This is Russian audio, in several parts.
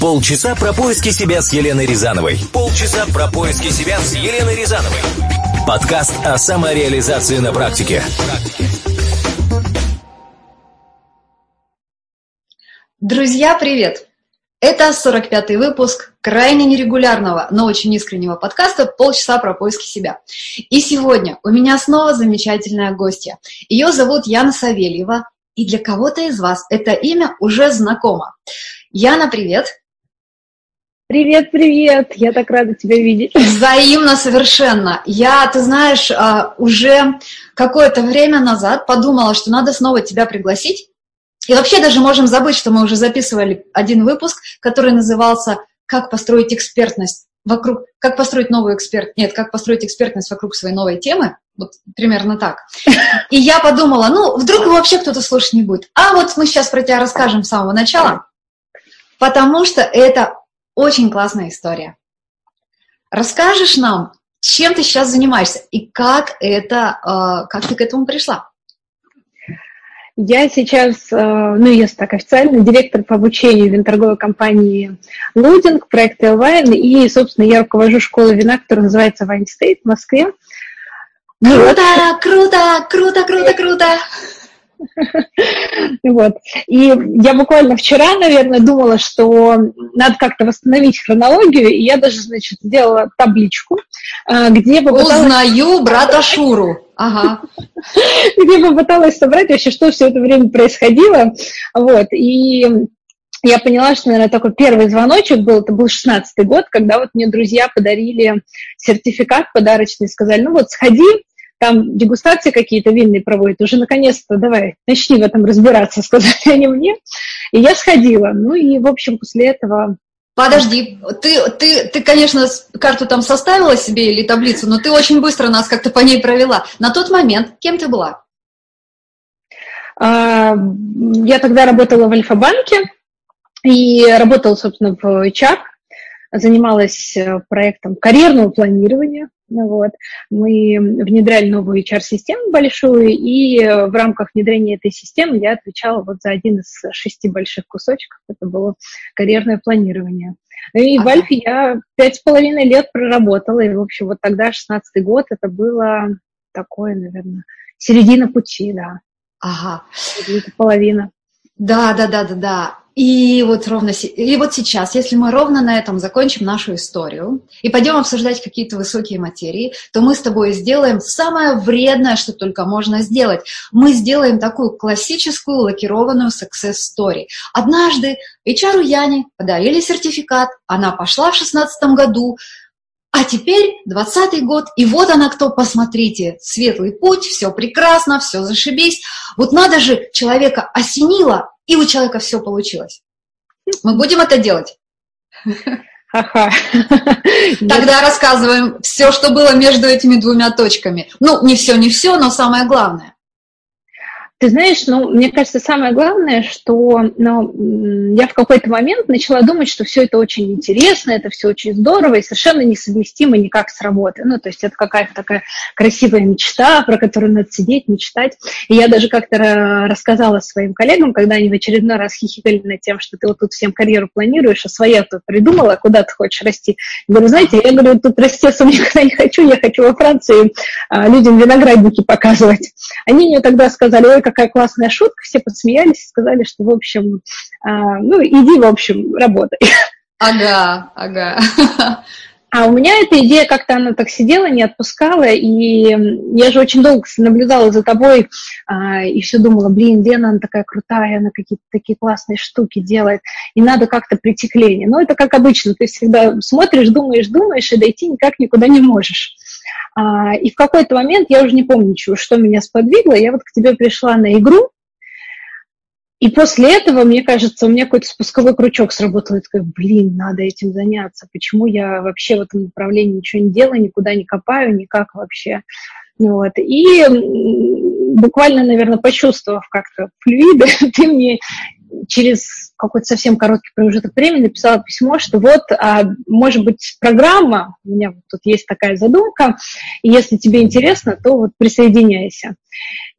Полчаса про поиски себя с Еленой Рязановой. Полчаса про поиски себя с Еленой Рязановой. Подкаст о самореализации на практике. Друзья, привет! Это 45-й выпуск крайне нерегулярного, но очень искреннего подкаста «Полчаса про поиски себя». И сегодня у меня снова замечательная гостья. Ее зовут Яна Савельева, и для кого-то из вас это имя уже знакомо. Яна, привет! Привет, привет! Я так рада тебя видеть. Взаимно совершенно. Я, ты знаешь, а, уже какое-то время назад подумала, что надо снова тебя пригласить. И вообще даже можем забыть, что мы уже записывали один выпуск, который назывался «Как построить экспертность вокруг, как построить новую эксперт, нет, как построить экспертность вокруг своей новой темы, вот примерно так. И я подумала, ну, вдруг вообще кто-то слушать не будет. А вот мы сейчас про тебя расскажем с самого начала, потому что это очень классная история. Расскажешь нам, чем ты сейчас занимаешься и как это, э, как ты к этому пришла? Я сейчас, э, ну, я так официально, директор по обучению винторговой компании Лудинг, проекта Wine, и, собственно, я руковожу школой вина, которая называется State в Москве. Круто, вот. круто, круто, круто, круто. Вот. И я буквально вчера, наверное, думала, что надо как-то восстановить хронологию, и я даже, значит, сделала табличку, э, где попыталась... Узнаю брата Шуру. Ага. Где попыталась собрать вообще, что все это время происходило. Вот. И я поняла, что, наверное, такой первый звоночек был, это был 16-й год, когда вот мне друзья подарили сертификат подарочный, сказали, ну вот сходи, там дегустации какие-то винные проводят, уже наконец-то давай, начни в этом разбираться, сказали они мне. И я сходила. Ну и, в общем, после этого Подожди, ты, ты, ты, конечно, карту там составила себе или таблицу, но ты очень быстро нас как-то по ней провела. На тот момент кем ты была? А, я тогда работала в Альфа-банке и работала, собственно, в HR, занималась э, проектом карьерного планирования. Вот. Мы внедряли новую HR-систему большую, и в рамках внедрения этой системы я отвечала вот за один из шести больших кусочков. Это было карьерное планирование. И ага. в Альфе я пять с половиной лет проработала, и, в общем, вот тогда, шестнадцатый год, это было такое, наверное, середина пути, да. Ага. Половина. Да, да, да, да, да. И вот ровно и вот сейчас, если мы ровно на этом закончим нашу историю и пойдем обсуждать какие-то высокие материи, то мы с тобой сделаем самое вредное, что только можно сделать. Мы сделаем такую классическую лакированную success story. Однажды HR Яне подарили сертификат, она пошла в шестнадцатом году, а теперь двадцатый год, и вот она кто, посмотрите, светлый путь, все прекрасно, все зашибись. Вот надо же, человека осенило, и у человека все получилось. Мы будем это делать? Ага. Тогда рассказываем все, что было между этими двумя точками. Ну, не все, не все, но самое главное. Ты знаешь, ну, мне кажется, самое главное, что ну, я в какой-то момент начала думать, что все это очень интересно, это все очень здорово и совершенно несовместимо никак с работой. Ну, то есть это какая-то такая красивая мечта, про которую надо сидеть, мечтать. И я даже как-то рассказала своим коллегам, когда они в очередной раз хихикали над тем, что ты вот тут всем карьеру планируешь, а своя тут придумала, куда ты хочешь расти. Я говорю, знаете, я говорю, тут расти особо никуда не хочу, я хочу во Франции а, людям виноградники показывать. Они мне тогда сказали, какая классная шутка, все посмеялись и сказали, что, в общем, а, ну, иди, в общем, работай. Ага, ага. А у меня эта идея как-то она так сидела, не отпускала, и я же очень долго наблюдала за тобой а, и все думала, блин, Лена, она такая крутая, она какие-то такие классные штуки делает, и надо как-то прийти к Лене. Но это как обычно, ты всегда смотришь, думаешь, думаешь, и дойти никак никуда не можешь. А, и в какой-то момент, я уже не помню, что меня сподвигло, я вот к тебе пришла на игру, и после этого, мне кажется, у меня какой-то спусковой крючок сработал. Я такая, блин, надо этим заняться. Почему я вообще в этом направлении ничего не делаю, никуда не копаю, никак вообще. Вот. И буквально, наверное, почувствовав как-то флюиды, ты мне через какой-то совсем короткий промежуток времени написала письмо, что вот, а, может быть, программа, у меня вот тут есть такая задумка, и если тебе интересно, то вот присоединяйся.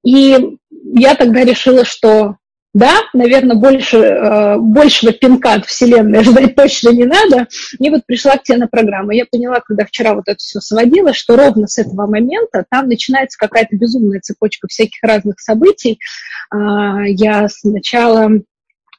И я тогда решила, что да, наверное, больше, э, большего пинка от Вселенной ждать точно не надо. И вот пришла к тебе на программу. Я поняла, когда вчера вот это все сводила, что ровно с этого момента там начинается какая-то безумная цепочка всяких разных событий. А, я сначала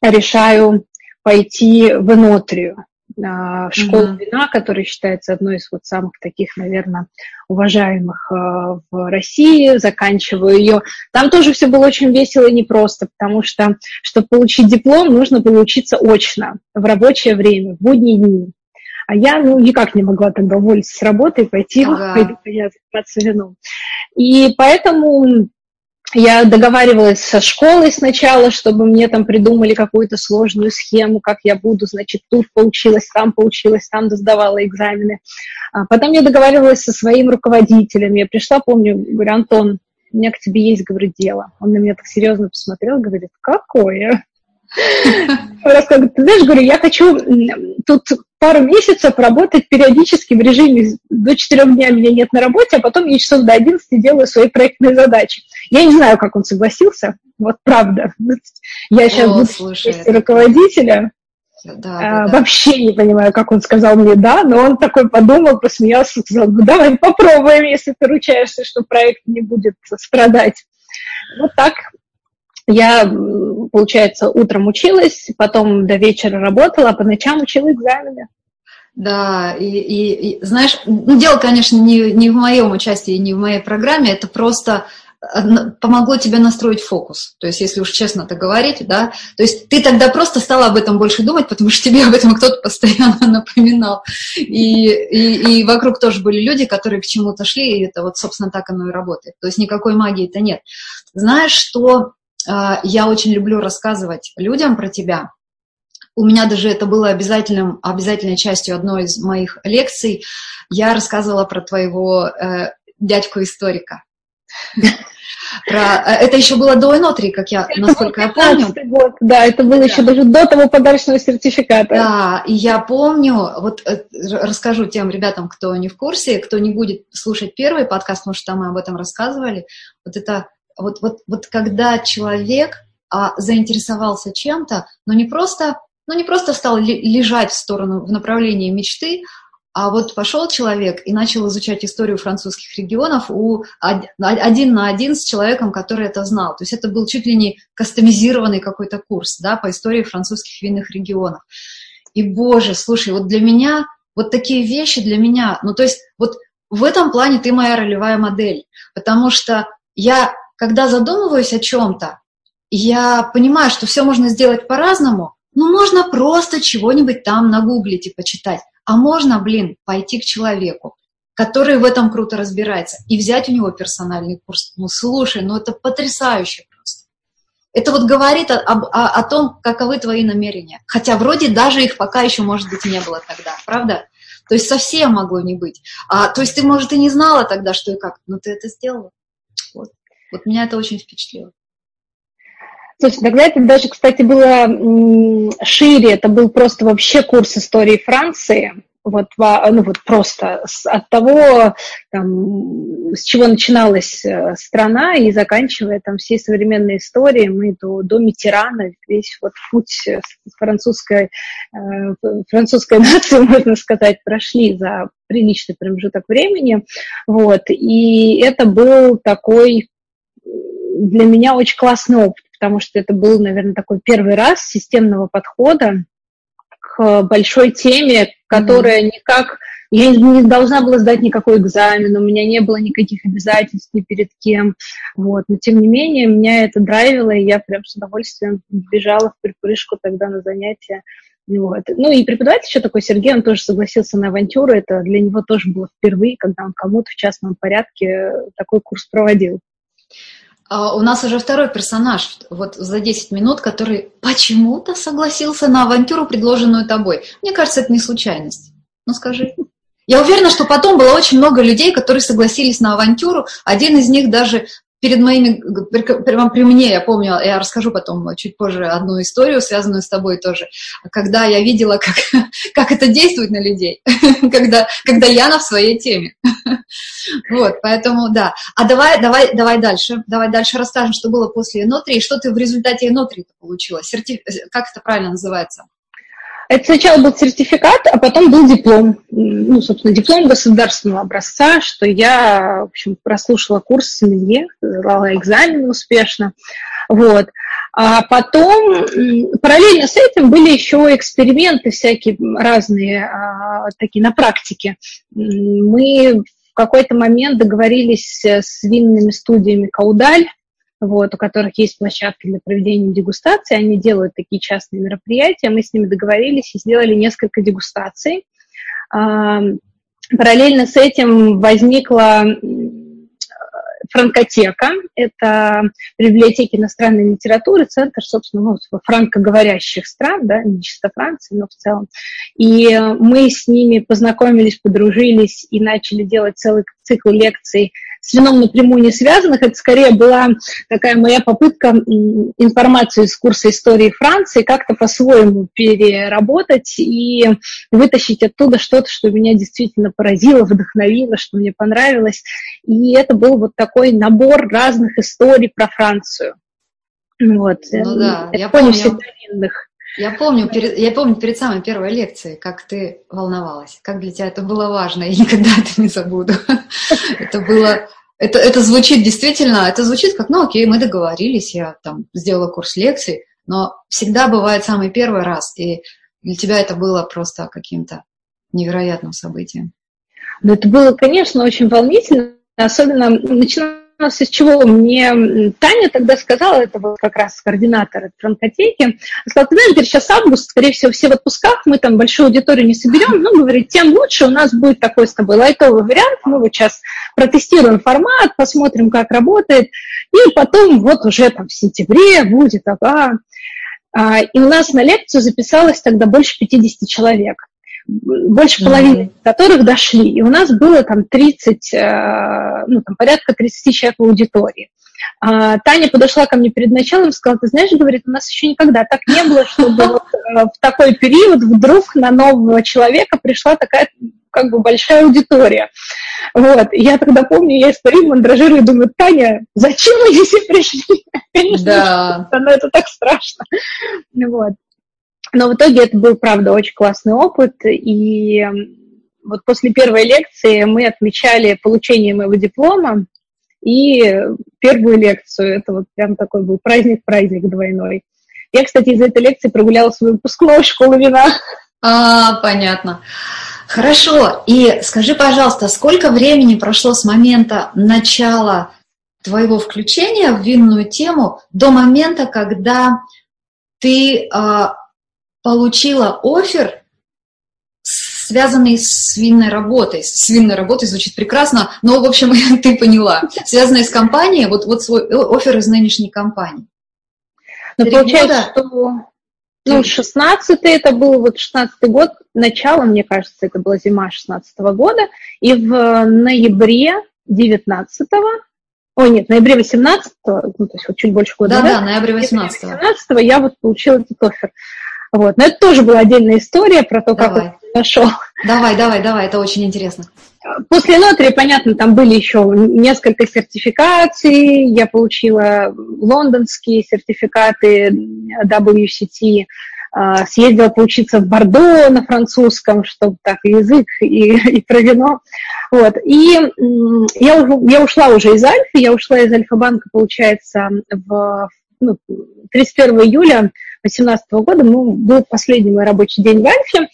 решаю пойти в Энотрию. А, в школу mm-hmm. вина, которая считается одной из вот самых таких, наверное, уважаемых а, в России, заканчиваю ее. Там тоже все было очень весело и непросто, потому что, чтобы получить диплом, нужно было учиться очно, в рабочее время, в будние дни. А я ну, никак не могла тогда уволиться с работы и пойти, ага. пойду я заниматься вином. И поэтому я договаривалась со школой сначала, чтобы мне там придумали какую-то сложную схему, как я буду, значит, тут получилось, там получилось, там сдавала экзамены. А потом я договаривалась со своим руководителем. Я пришла, помню, говорю, Антон, у меня к тебе есть, говорю, дело. Он на меня так серьезно посмотрел, говорит, какое? Ты знаешь, говорю, я хочу тут пару месяцев работать периодически в режиме до 4 дня меня нет на работе, а потом я часов до 11 делаю свои проектные задачи. Я не знаю, как он согласился, вот правда. Я сейчас О, буду слушай, руководителя, да, а, да. Вообще не понимаю, как он сказал мне «да», но он такой подумал, посмеялся, сказал, ну давай попробуем, если ты ручаешься, что проект не будет страдать. Вот так я, получается, утром училась, потом до вечера работала, а по ночам учила экзамены. Да, и, и, и знаешь, ну, дело, конечно, не, не в моем участии, не в моей программе, это просто помогло тебе настроить фокус. То есть, если уж честно так говорить, да, то есть ты тогда просто стала об этом больше думать, потому что тебе об этом кто-то постоянно напоминал. И, и, и вокруг тоже были люди, которые к чему-то шли, и это вот, собственно, так оно и работает. То есть никакой магии-то нет. Знаешь, что а, я очень люблю рассказывать людям про тебя. У меня даже это было обязательным, обязательной частью одной из моих лекций. Я рассказывала про твоего э, дядьку-историка. Про... Э, это еще было до Энотри, как я, насколько я помню. Год, да, это было да. еще даже до того подарочного сертификата. Да, и я помню, вот э, расскажу тем ребятам, кто не в курсе, кто не будет слушать первый подкаст, потому что там мы об этом рассказывали, вот это вот, вот, вот когда человек а, заинтересовался чем-то, но не просто, ну не просто стал лежать в сторону, в направлении мечты, а вот пошел человек и начал изучать историю французских регионов у, один на один с человеком, который это знал. То есть это был чуть ли не кастомизированный какой-то курс да, по истории французских винных регионов. И, боже, слушай, вот для меня, вот такие вещи для меня, ну то есть вот в этом плане ты моя ролевая модель, потому что я когда задумываюсь о чем-то, я понимаю, что все можно сделать по-разному, но можно просто чего-нибудь там нагуглить и почитать. А можно, блин, пойти к человеку, который в этом круто разбирается, и взять у него персональный курс. Ну, слушай, ну это потрясающе просто. Это вот говорит о, о, о том, каковы твои намерения. Хотя вроде даже их пока еще, может быть, не было тогда, правда? То есть совсем могло не быть. А, то есть ты, может, и не знала тогда, что и как, но ты это сделала. Вот. Вот меня это очень впечатлило. Слушай, тогда это даже, кстати, было шире, это был просто вообще курс истории Франции, вот, ну вот просто от того, там, с чего начиналась э, страна и заканчивая там всей современной историей, мы до, до Митерана, весь вот путь французской, э, французской нации, можно сказать, прошли за приличный промежуток времени, вот, и это был такой для меня очень классный опыт, потому что это был, наверное, такой первый раз системного подхода к большой теме, которая mm-hmm. никак... Я не должна была сдать никакой экзамен, у меня не было никаких обязательств ни перед кем, вот. Но, тем не менее, меня это драйвило, и я прям с удовольствием бежала в припрыжку тогда на занятия. Вот. Ну и преподаватель еще такой Сергей, он тоже согласился на авантюру, это для него тоже было впервые, когда он кому-то в частном порядке такой курс проводил. А, у нас уже второй персонаж вот за 10 минут, который почему-то согласился на авантюру, предложенную тобой. Мне кажется, это не случайность. Ну скажи. Я уверена, что потом было очень много людей, которые согласились на авантюру. Один из них даже перед моими, прямо при мне, я помню, я расскажу потом чуть позже одну историю, связанную с тобой тоже, когда я видела, как, как это действует на людей, когда, когда Яна в своей теме. Вот, поэтому, да. А давай, давай, давай дальше, давай дальше расскажем, что было после НО-3, и что ты в результате НО-3 получила, Сертиф... как это правильно называется? Это сначала был сертификат, а потом был диплом. Ну, собственно, диплом государственного образца, что я, в общем, прослушала курс сомелье, сдала экзамены успешно. Вот. А потом, параллельно с этим, были еще эксперименты всякие разные, а, такие на практике. Мы в какой-то момент договорились с винными студиями «Каудаль», вот, у которых есть площадки для проведения дегустации, они делают такие частные мероприятия, мы с ними договорились и сделали несколько дегустаций. Параллельно с этим возникла франкотека, это библиотеки иностранной литературы, центр, собственно, ну, франкоговорящих стран, да, не чисто Франции, но в целом. И мы с ними познакомились, подружились и начали делать целый цикл лекций с вином напрямую не связанных. Это скорее была такая моя попытка информацию из курса истории Франции как-то по-своему переработать и вытащить оттуда что-то, что меня действительно поразило, вдохновило, что мне понравилось. И это был вот такой набор разных историй про Францию. Вот. Ну да, я помню. Я помню, перед, я помню перед самой первой лекцией, как ты волновалась, как для тебя это было важно, и никогда это не забуду. Это было, это, это звучит действительно, это звучит как, ну окей, мы договорились, я там сделала курс лекций, но всегда бывает самый первый раз, и для тебя это было просто каким-то невероятным событием. Ну, это было, конечно, очень волнительно, особенно начиная с чего мне Таня тогда сказала, это был как раз координатор франкотеки, сказала, ты знаешь, говорит, сейчас август, скорее всего, все в отпусках, мы там большую аудиторию не соберем, ну, говорит, тем лучше, у нас будет такой с тобой лайтовый вариант, мы вот сейчас протестируем формат, посмотрим, как работает, и потом вот уже там в сентябре будет, ага. А, и у нас на лекцию записалось тогда больше 50 человек больше половины mm-hmm. которых дошли. И у нас было там 30, э, ну, там порядка 30 человек в аудитории. А, Таня подошла ко мне перед началом и сказала, ты знаешь, говорит, у нас еще никогда так не было, чтобы вот э, в такой период вдруг на нового человека пришла такая как бы большая аудитория. Вот. И я тогда помню, я стою, мандражирую, думаю, Таня, зачем они все пришли? Конечно, да. но это так страшно. Вот. Но в итоге это был, правда, очень классный опыт, и вот после первой лекции мы отмечали получение моего диплома и первую лекцию. Это вот прям такой был праздник-праздник двойной. Я, кстати, из этой лекции прогуляла свою выпускную школу вина. А, понятно. Хорошо. И скажи, пожалуйста, сколько времени прошло с момента начала твоего включения в винную тему до момента, когда ты а, получила офер, связанный с винной работой. С винной работой звучит прекрасно, но, в общем, ты поняла. Связанный с компанией, вот, вот свой офер из нынешней компании. Ну, получается, года... что ну, 16 это был вот 16 год, начало, мне кажется, это была зима 16 -го года, и в ноябре 19 -го, ой, нет, ноябре 18 ну, то есть вот чуть больше года. Да, да, ноябре 18 -го. 18 я вот получила этот офер. Вот. Но это тоже была отдельная история про то, давай. как он нашел. Давай, давай, давай, это очень интересно. После нотари, понятно, там были еще несколько сертификаций. Я получила лондонские сертификаты WCT, а, съездила поучиться в Бордо на французском, чтобы так язык, и, и про вино. Вот. И я, я ушла уже из Альфа, я ушла из Альфа-банка, получается, в ну, 31 июля 2018 года ну, был последний мой рабочий день в Альфе,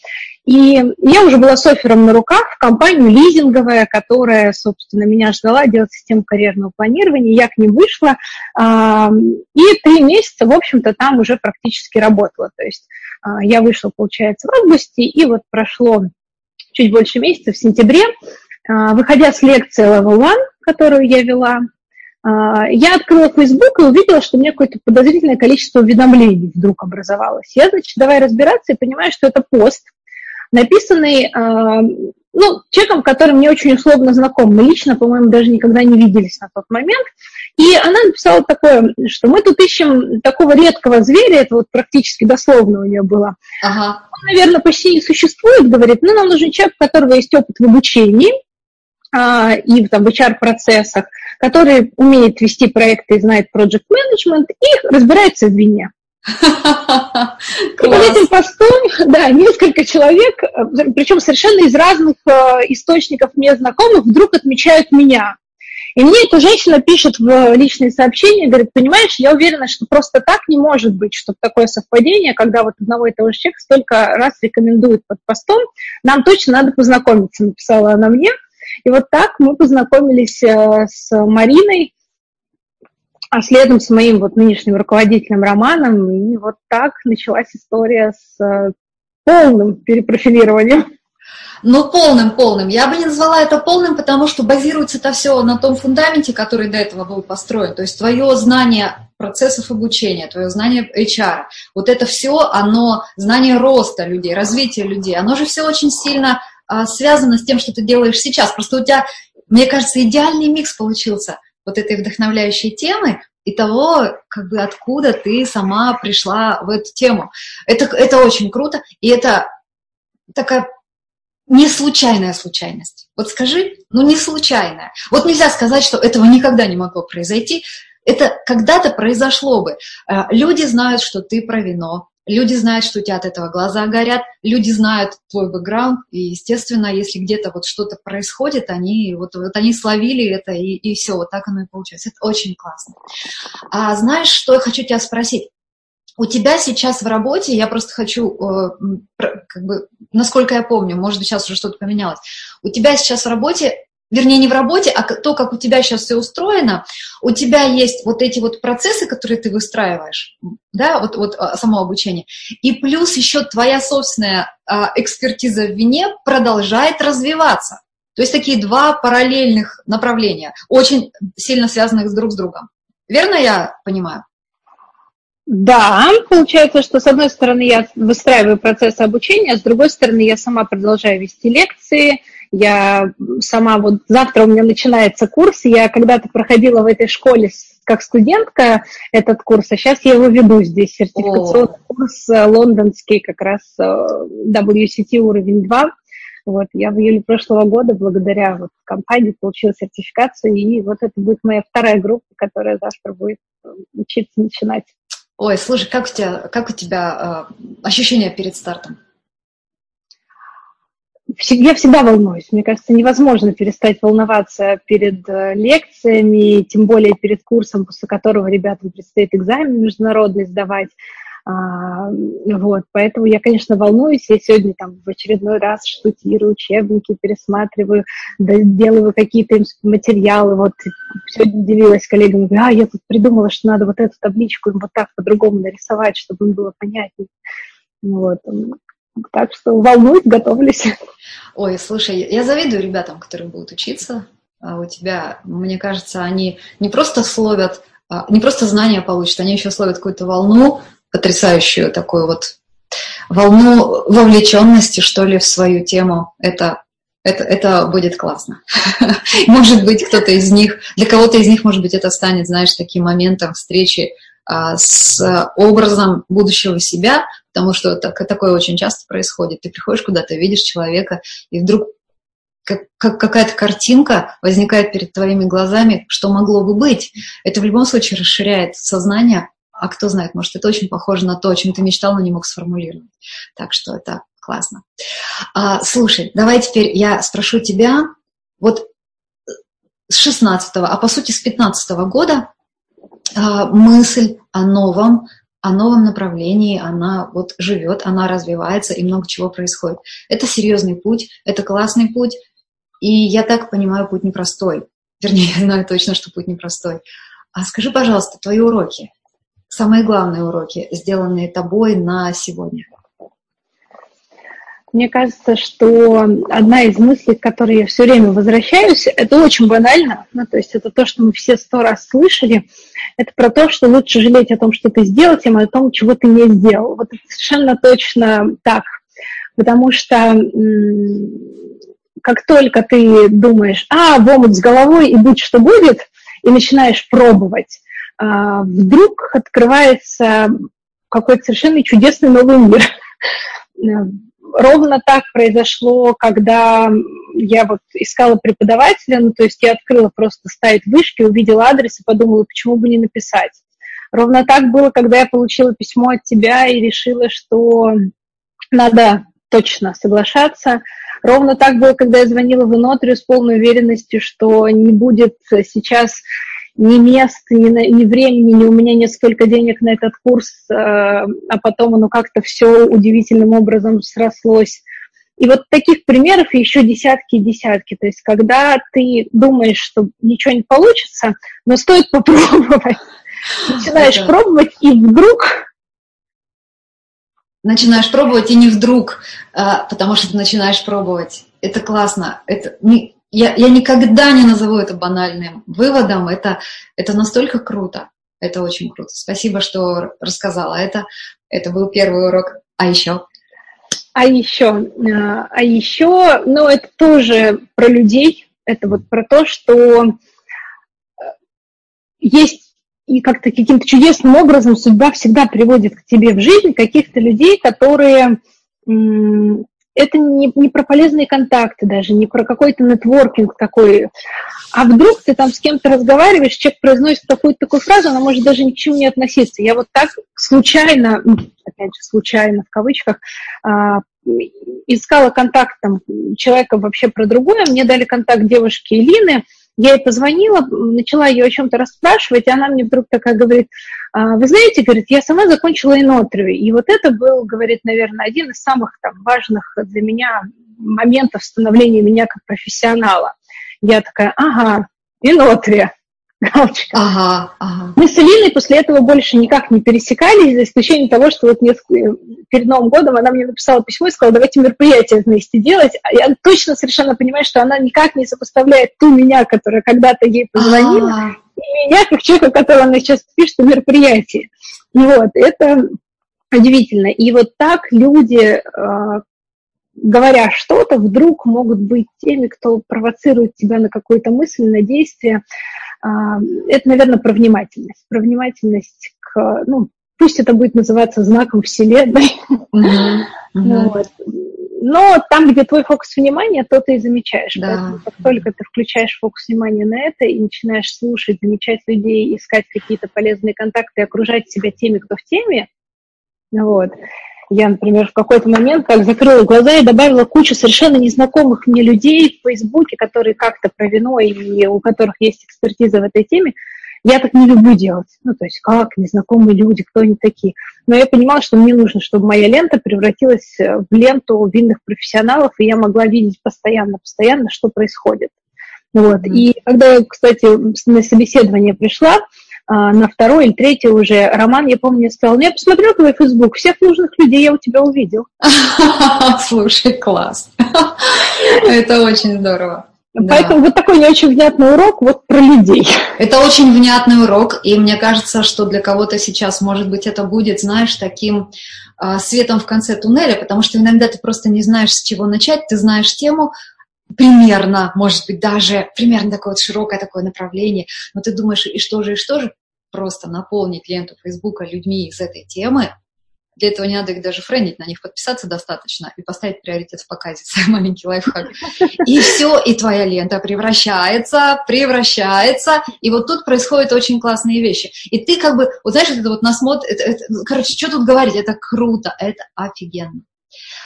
и я уже была с оффером на руках в компанию лизинговая, которая, собственно, меня ждала делать систему карьерного планирования. Я к ним вышла, и три месяца, в общем-то, там уже практически работала. То есть а, я вышла, получается, в августе, и вот прошло чуть больше месяца, в сентябре, а, выходя с лекции Level One, которую я вела, а, я открыла Facebook и увидела, что у меня какое-то подозрительное количество уведомлений вдруг образовалось. Я, значит, давай разбираться и понимаю, что это пост, написанный а, ну, человеком, который мне очень условно знаком. Мы лично, по-моему, даже никогда не виделись на тот момент. И она написала такое, что мы тут ищем такого редкого зверя, это вот практически дословно у нее было. Ага. Он, наверное, почти не существует, говорит, но нам нужен человек, у которого есть опыт в обучении а, и там, в HR-процессах, который умеет вести проекты и знает project management и разбирается в вине. И под этим постом, да, несколько человек, причем совершенно из разных э, источников мне знакомых, вдруг отмечают меня. И мне эта женщина пишет в личные сообщения, говорит, понимаешь, я уверена, что просто так не может быть, чтобы такое совпадение, когда вот одного и того же человека столько раз рекомендуют под постом, нам точно надо познакомиться, написала она мне. И вот так мы познакомились э, с Мариной, а следом с моим вот нынешним руководителем Романом, и вот так началась история с э, полным перепрофилированием. Ну, полным, полным. Я бы не назвала это полным, потому что базируется это все на том фундаменте, который до этого был построен. То есть твое знание процессов обучения, твое знание HR, вот это все, оно, знание роста людей, развития людей, оно же все очень сильно связано с тем, что ты делаешь сейчас. Просто у тебя, мне кажется, идеальный микс получился вот этой вдохновляющей темы и того, как бы откуда ты сама пришла в эту тему. Это, это очень круто, и это такая не случайная случайность. Вот скажи, ну не случайная. Вот нельзя сказать, что этого никогда не могло произойти. Это когда-то произошло бы. Э, люди знают, что ты про вино, Люди знают, что у тебя от этого глаза горят, люди знают твой бэкграунд, и, естественно, если где-то вот что-то происходит, они вот, вот они словили это, и, и все, вот так оно и получилось. Это очень классно. А знаешь, что я хочу тебя спросить? У тебя сейчас в работе, я просто хочу, э, как бы, насколько я помню, может быть, сейчас уже что-то поменялось, у тебя сейчас в работе вернее, не в работе, а то, как у тебя сейчас все устроено, у тебя есть вот эти вот процессы, которые ты выстраиваешь, да, вот, вот а, само обучение, и плюс еще твоя собственная а, экспертиза в вине продолжает развиваться. То есть такие два параллельных направления, очень сильно связанных друг с другом. Верно я понимаю? Да, получается, что с одной стороны я выстраиваю процесс обучения, а с другой стороны я сама продолжаю вести лекции, я сама вот завтра у меня начинается курс, я когда-то проходила в этой школе как студентка этот курс, а сейчас я его веду здесь, сертификационный О. курс э, лондонский, как раз э, WCT уровень 2. Вот, я в июле прошлого года благодаря вот компании получила сертификацию, и вот это будет моя вторая группа, которая завтра будет э, учиться начинать. Ой, слушай, как у тебя, как у тебя э, ощущения перед стартом? Я всегда волнуюсь. Мне кажется, невозможно перестать волноваться перед э, лекциями, тем более перед курсом, после которого ребятам предстоит экзамен международный сдавать. А, вот, поэтому я, конечно, волнуюсь. Я сегодня там в очередной раз штудирую учебники, пересматриваю, делаю какие-то материалы. Вот сегодня делилась коллегами, говорю, а, я тут придумала, что надо вот эту табличку им вот так по-другому нарисовать, чтобы им было понятнее. Вот. Так что волнуюсь, готовлюсь. Ой, слушай, я завидую ребятам, которые будут учиться. А у тебя, мне кажется, они не просто словят, а, не просто знания получат, они еще словят какую-то волну, потрясающую такую вот волну вовлеченности, что ли, в свою тему. Это, это, это будет классно. Может быть, кто-то из них, для кого-то из них, может быть, это станет, знаешь, таким моментом встречи с образом будущего себя, потому что так, такое очень часто происходит. Ты приходишь куда-то, видишь человека, и вдруг как, как какая-то картинка возникает перед твоими глазами, что могло бы быть. Это в любом случае расширяет сознание, а кто знает, может, это очень похоже на то, о чем ты мечтал, но не мог сформулировать. Так что это классно. А, слушай, давай теперь я спрошу тебя, вот с 16 а по сути с 15 года а, мысль о новом, о новом направлении, она вот живет, она развивается, и много чего происходит. Это серьезный путь, это классный путь, и я так понимаю, путь непростой. Вернее, я знаю точно, что путь непростой. А скажи, пожалуйста, твои уроки, самые главные уроки, сделанные тобой на сегодня – мне кажется, что одна из мыслей, к которой я все время возвращаюсь, это очень банально, ну, то есть это то, что мы все сто раз слышали, это про то, что лучше жалеть о том, что ты сделал, чем о том, чего ты не сделал. Вот это совершенно точно так, потому что как только ты думаешь, а, в омут с головой и будь что будет, и начинаешь пробовать, а, вдруг открывается какой-то совершенно чудесный новый мир. Ровно так произошло, когда я вот искала преподавателя, ну, то есть я открыла просто сайт вышки, увидела адрес и подумала, почему бы не написать. Ровно так было, когда я получила письмо от тебя и решила, что надо точно соглашаться. Ровно так было, когда я звонила в Инотрию с полной уверенностью, что не будет сейчас ни мест, ни, ни времени, ни у меня нет столько денег на этот курс, э, а потом оно как-то все удивительным образом срослось. И вот таких примеров еще десятки и десятки. То есть когда ты думаешь, что ничего не получится, но стоит попробовать, начинаешь Это... пробовать, и вдруг начинаешь пробовать, и не вдруг, а, потому что ты начинаешь пробовать. Это классно. Это я, я никогда не назову это банальным выводом. Это, это настолько круто. Это очень круто. Спасибо, что рассказала. Это, это был первый урок. А еще? А еще, а, а еще, ну, это тоже про людей. Это вот про то, что э, есть и как-то каким-то чудесным образом судьба всегда приводит к тебе в жизнь каких-то людей, которые это не, не про полезные контакты даже, не про какой-то нетворкинг такой, а вдруг ты там с кем-то разговариваешь, человек произносит какую-то такую фразу, она может даже ни к чему не относиться. Я вот так случайно, опять же, случайно в кавычках, а, искала контакт там, человека вообще про другое, мне дали контакт девушки Илины, я ей позвонила, начала ее о чем-то расспрашивать, и она мне вдруг такая говорит, «А, вы знаете, говорит, я сама закончила инотрию, и вот это был, говорит, наверное, один из самых там, важных для меня моментов становления меня как профессионала. Я такая, ага, инотрия, галочка. Ага, ага. Мы с Элиной после этого больше никак не пересекались, за исключением того, что вот несколько, перед Новым годом она мне написала письмо и сказала, давайте мероприятие вместе делать. А я точно совершенно понимаю, что она никак не сопоставляет ту меня, которая когда-то ей позвонила, А-а-а. И меня, как человека, которого она сейчас пишет. И вот, это удивительно. И вот так люди, а, говоря что-то, вдруг могут быть теми, кто провоцирует тебя на какую-то мысль, на действие. А, это, наверное, про внимательность. Про внимательность к, ну, пусть это будет называться знаком Вселенной. Mm-hmm. Mm-hmm. Вот. Но там, где твой фокус внимания, то ты и замечаешь. Да. Поэтому как только ты включаешь фокус внимания на это и начинаешь слушать, замечать людей, искать какие-то полезные контакты, окружать себя теми, кто в теме, вот, я, например, в какой-то момент как закрыла глаза и добавила кучу совершенно незнакомых мне людей в Фейсбуке, которые как-то про вино и у которых есть экспертиза в этой теме. Я так не люблю делать. Ну, то есть как незнакомые люди, кто они такие. Но я понимала, что мне нужно, чтобы моя лента превратилась в ленту винных профессионалов, и я могла видеть постоянно, постоянно, что происходит. Вот. Mm-hmm. И когда я, кстати, на собеседование пришла, а, на второй или третий уже роман, я помню, сказал, ну, я посмотрел твой Facebook, всех нужных людей я у тебя увидел. Слушай, класс. Это очень здорово. Поэтому да. вот такой не очень внятный урок вот про людей. Это очень внятный урок, и мне кажется, что для кого-то сейчас, может быть, это будет, знаешь, таким э, светом в конце туннеля, потому что иногда ты просто не знаешь, с чего начать, ты знаешь тему, примерно, может быть, даже примерно такое вот широкое такое направление, но ты думаешь, и что же, и что же, просто наполнить ленту Фейсбука людьми из этой темы, для этого не надо их даже френдить, на них подписаться достаточно и поставить приоритет в показе, маленький лайфхак. И все, и твоя лента превращается, превращается, и вот тут происходят очень классные вещи. И ты как бы, вот знаешь, это вот насмотр, это, это, короче, что тут говорить, это круто, это офигенно.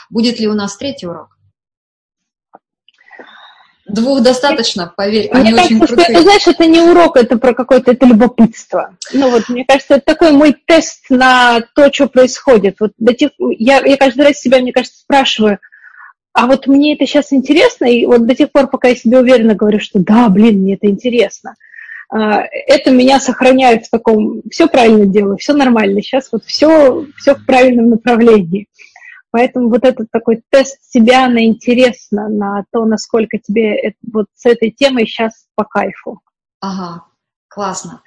Будет ли у нас третий урок? Двух достаточно, поверь, мне они кажется, очень крутые. Что знаешь, это не урок, это про какое-то это любопытство. Ну вот, мне кажется, это такой мой тест на то, что происходит. Вот до тех, я, я каждый раз себя, мне кажется, спрашиваю, а вот мне это сейчас интересно, и вот до тех пор, пока я себе уверенно говорю, что да, блин, мне это интересно, а, это меня сохраняет в таком, все правильно делаю, все нормально, сейчас вот все, все в правильном направлении. Поэтому вот этот такой тест себя на интересно, на то, насколько тебе это, вот с этой темой сейчас по кайфу. Ага. Классно.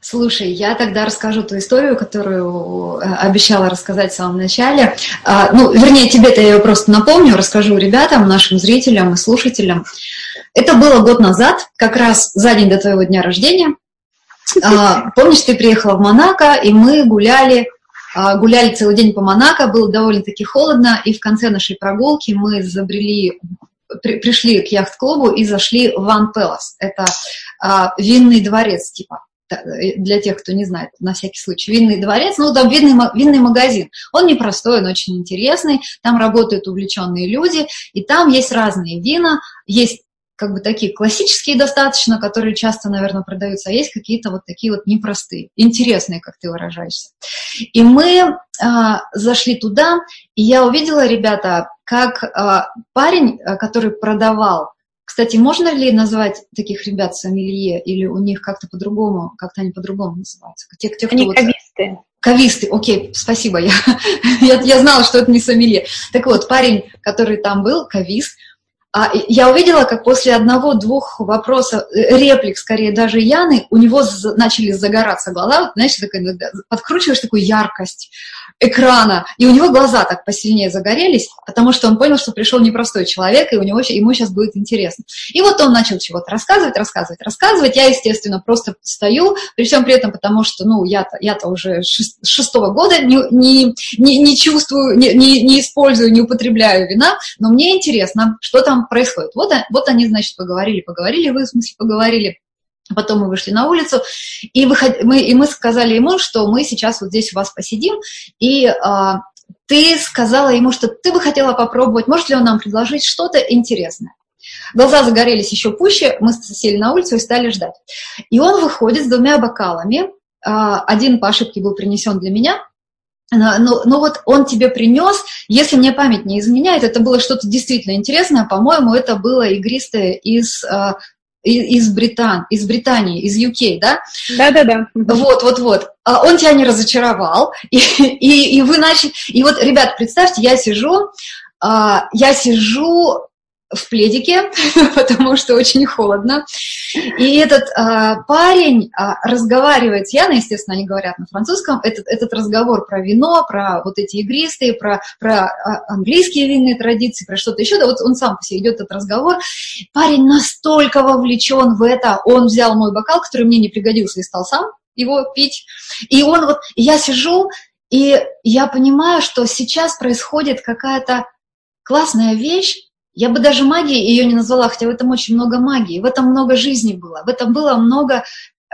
Слушай, я тогда расскажу ту историю, которую э, обещала рассказать в самом начале. А, ну, вернее, тебе-то я ее просто напомню, расскажу ребятам, нашим зрителям и слушателям. Это было год назад, как раз за день до твоего дня рождения. А, помнишь, ты приехала в Монако, и мы гуляли, гуляли целый день по Монако, было довольно-таки холодно, и в конце нашей прогулки мы забрели при, пришли к яхт-клубу и зашли в Ван Пелос. Это а, винный дворец, типа для тех, кто не знает, на всякий случай, винный дворец, ну, там винный, винный магазин. Он непростой, он очень интересный, там работают увлеченные люди, и там есть разные вина, есть как бы такие классические достаточно, которые часто, наверное, продаются, а есть какие-то вот такие вот непростые, интересные, как ты выражаешься. И мы а, зашли туда, и я увидела, ребята, как а, парень, а, который продавал, кстати, можно ли назвать таких ребят сомелье, или у них как-то по-другому, как-то они по-другому называются? Те, те, кто они вот... кависты. Кависты, окей, спасибо, я, я, я знала, что это не сомелье. Так вот, парень, который там был, кавист, я увидела, как после одного-двух вопросов, э, реплик, скорее даже Яны, у него начали загораться глаза, вот, знаешь, такая, подкручиваешь такую яркость экрана, и у него глаза так посильнее загорелись, потому что он понял, что пришел непростой человек, и у него, ему сейчас будет интересно. И вот он начал чего-то рассказывать, рассказывать, рассказывать. Я, естественно, просто стою, при всем при этом, потому что, ну, я-то я уже с шестого года не, не, не, не чувствую, не, не, не использую, не употребляю вина, но мне интересно, что там происходит. Вот, вот они, значит, поговорили, поговорили, вы, в смысле, поговорили. Потом мы вышли на улицу, и, выход... мы, и мы сказали ему, что мы сейчас вот здесь у вас посидим, и а, ты сказала ему, что ты бы хотела попробовать, может ли он нам предложить что-то интересное. Глаза загорелись еще пуще, мы сели на улицу и стали ждать. И он выходит с двумя бокалами, а, один по ошибке был принесен для меня, но, но, но вот он тебе принес, если мне память не изменяет, это было что-то действительно интересное, по-моему, это было игристое из э, из, Британ, из Британии, из UK, да? Да-да-да. Вот, вот, вот. А он тебя не разочаровал, и, и, и вы начали... И вот, ребят, представьте, я сижу, а, я сижу в пледике, потому что очень холодно. И этот а, парень а, разговаривает с Яной, естественно, они говорят на французском, этот, этот разговор про вино, про вот эти игристые, про, про а, английские винные традиции, про что-то еще, да вот он сам по себе идет этот разговор. Парень настолько вовлечен в это, он взял мой бокал, который мне не пригодился, и стал сам его пить. И он вот, я сижу, и я понимаю, что сейчас происходит какая-то классная вещь, я бы даже магией ее не назвала, хотя в этом очень много магии, в этом много жизни было, в этом было много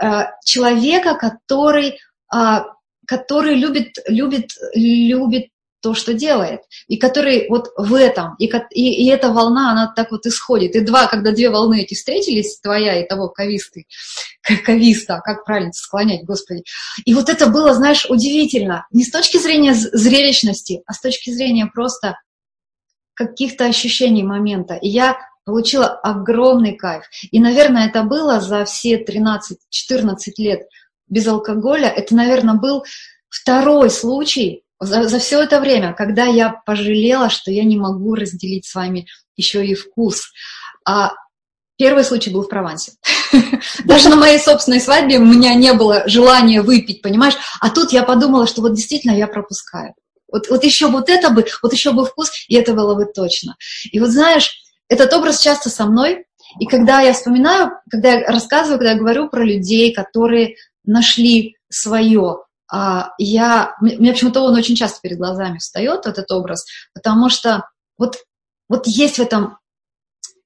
э, человека, который, э, который любит, любит, любит то, что делает, и который вот в этом, и, и, и эта волна, она так вот исходит. И два, когда две волны эти встретились, твоя и того кависты, кависта, как правильно склонять, Господи. И вот это было, знаешь, удивительно, не с точки зрения зрелищности, а с точки зрения просто каких-то ощущений момента. И я получила огромный кайф. И, наверное, это было за все 13-14 лет без алкоголя. Это, наверное, был второй случай за, за все это время, когда я пожалела, что я не могу разделить с вами еще и вкус. А первый случай был в Провансе. Даже на моей собственной свадьбе у меня не было желания выпить, понимаешь? А тут я подумала, что вот действительно я пропускаю. Вот, вот еще вот это бы, вот еще бы вкус, и это было бы точно. И вот знаешь, этот образ часто со мной, и когда я вспоминаю, когда я рассказываю, когда я говорю про людей, которые нашли свое, а, я, мне почему-то он очень часто перед глазами встает, этот образ, потому что вот, вот есть в этом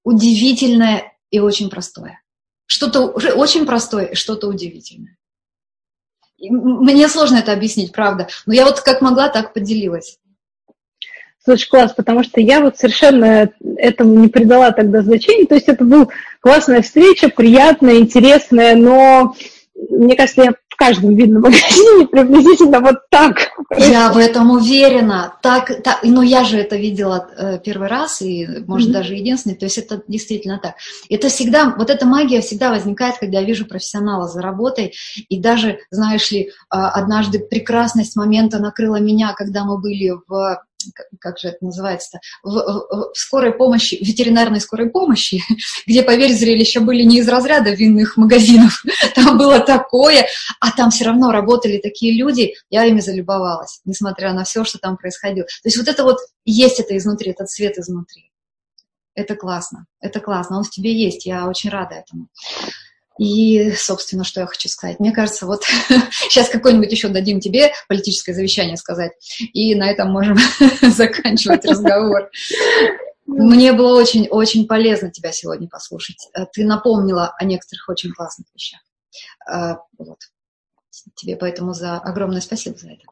удивительное и очень простое. Что-то очень простое и что-то удивительное. Мне сложно это объяснить, правда. Но я вот как могла, так поделилась. Слушай, класс, потому что я вот совершенно этому не придала тогда значения. То есть это была классная встреча, приятная, интересная, но мне кажется, я каждом видном магазине приблизительно вот так. Я в этом уверена. Так, так, но я же это видела э, первый раз, и, может, mm-hmm. даже единственный, то есть это действительно так. Это всегда, вот эта магия всегда возникает, когда я вижу профессионала за работой, и даже, знаешь ли, а, однажды прекрасность момента накрыла меня, когда мы были в как же это называется-то, в, в, в скорой помощи, ветеринарной скорой помощи, где, поверь, зрелища были не из разряда винных магазинов, там было такое, а там все равно работали такие люди, я ими залюбовалась, несмотря на все, что там происходило. То есть вот это вот, есть это изнутри, этот свет изнутри. Это классно, это классно, он в тебе есть, я очень рада этому. И, собственно, что я хочу сказать. Мне кажется, вот сейчас какой-нибудь еще дадим тебе политическое завещание сказать, и на этом можем заканчивать разговор. Мне было очень-очень полезно тебя сегодня послушать. Ты напомнила о некоторых очень классных вещах. А, вот. Тебе поэтому за огромное спасибо за это.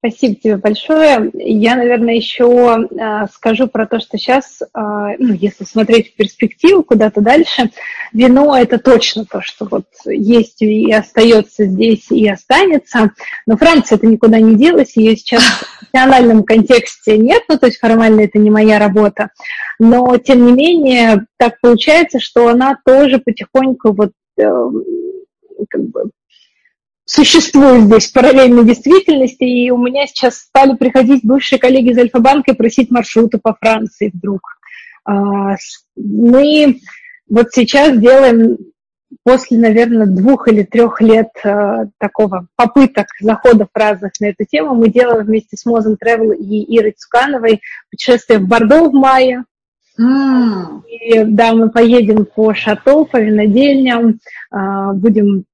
Спасибо тебе большое. Я, наверное, еще э, скажу про то, что сейчас, э, ну, если смотреть в перспективу куда-то дальше, вино это точно то, что вот есть и остается здесь и останется. Но Франция это никуда не делась, ее сейчас в национальном контексте нет, ну, то есть формально это не моя работа. Но, тем не менее, так получается, что она тоже потихоньку вот э, как бы существует здесь в параллельной действительности, и у меня сейчас стали приходить бывшие коллеги из Альфа-банка и просить маршруты по Франции вдруг. А, мы вот сейчас делаем после, наверное, двух или трех лет э, такого попыток заходов разных на эту тему, мы делаем вместе с Мозом Travel и Ирой Цукановой путешествие в Бордо в мае. Mm. И, да, мы поедем по шато, по винодельням, э, будем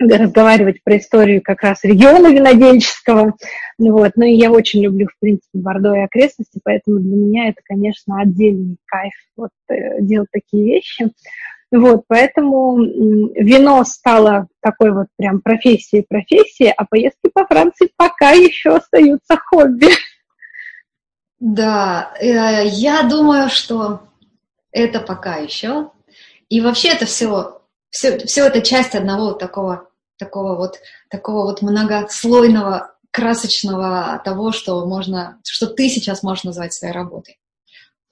разговаривать про историю как раз региона винодельческого. Ну, вот. Ну и я очень люблю, в принципе, Бордо и окрестности, поэтому для меня это, конечно, отдельный кайф вот, э, делать такие вещи. Вот, поэтому вино стало такой вот прям профессией профессией, а поездки по Франции пока еще остаются хобби. Да, э, я думаю, что это пока еще. И вообще это все, все, все это часть одного такого такого вот, такого вот многослойного, красочного того, что можно, что ты сейчас можешь назвать своей работой.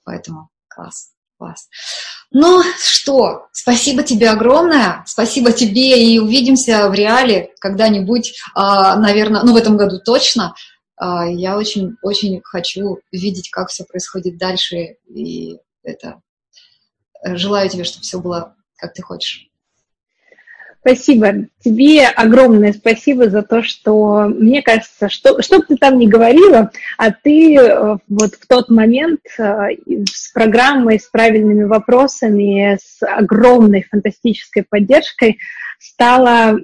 Поэтому класс, класс. Ну что, спасибо тебе огромное, спасибо тебе и увидимся в реале когда-нибудь, а, наверное, ну в этом году точно. А, я очень, очень хочу видеть, как все происходит дальше, и это желаю тебе, чтобы все было как ты хочешь. Спасибо. Тебе огромное спасибо за то, что, мне кажется, что, что бы ты там ни говорила, а ты э, вот в тот момент э, с программой, с правильными вопросами, с огромной фантастической поддержкой стала,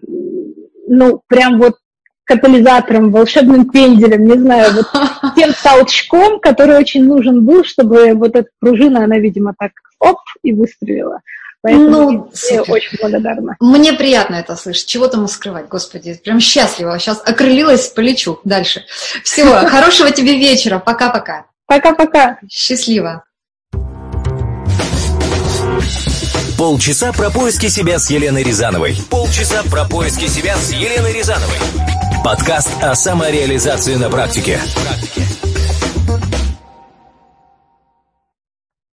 ну, прям вот катализатором, волшебным пенделем, не знаю, вот тем толчком, который очень нужен был, чтобы вот эта пружина, она, видимо, так оп, и выстрелила. Поэтому ну, я очень благодарна. Мне приятно это слышать. Чего там скрывать, господи. Прям счастлива. Сейчас окрылилась, полечу дальше. Всего, хорошего тебе вечера. Пока-пока. Пока-пока. Счастливо. Полчаса про поиски себя с Еленой Рязановой. Полчаса про поиски себя с Еленой Рязановой. Подкаст о самореализации на практике.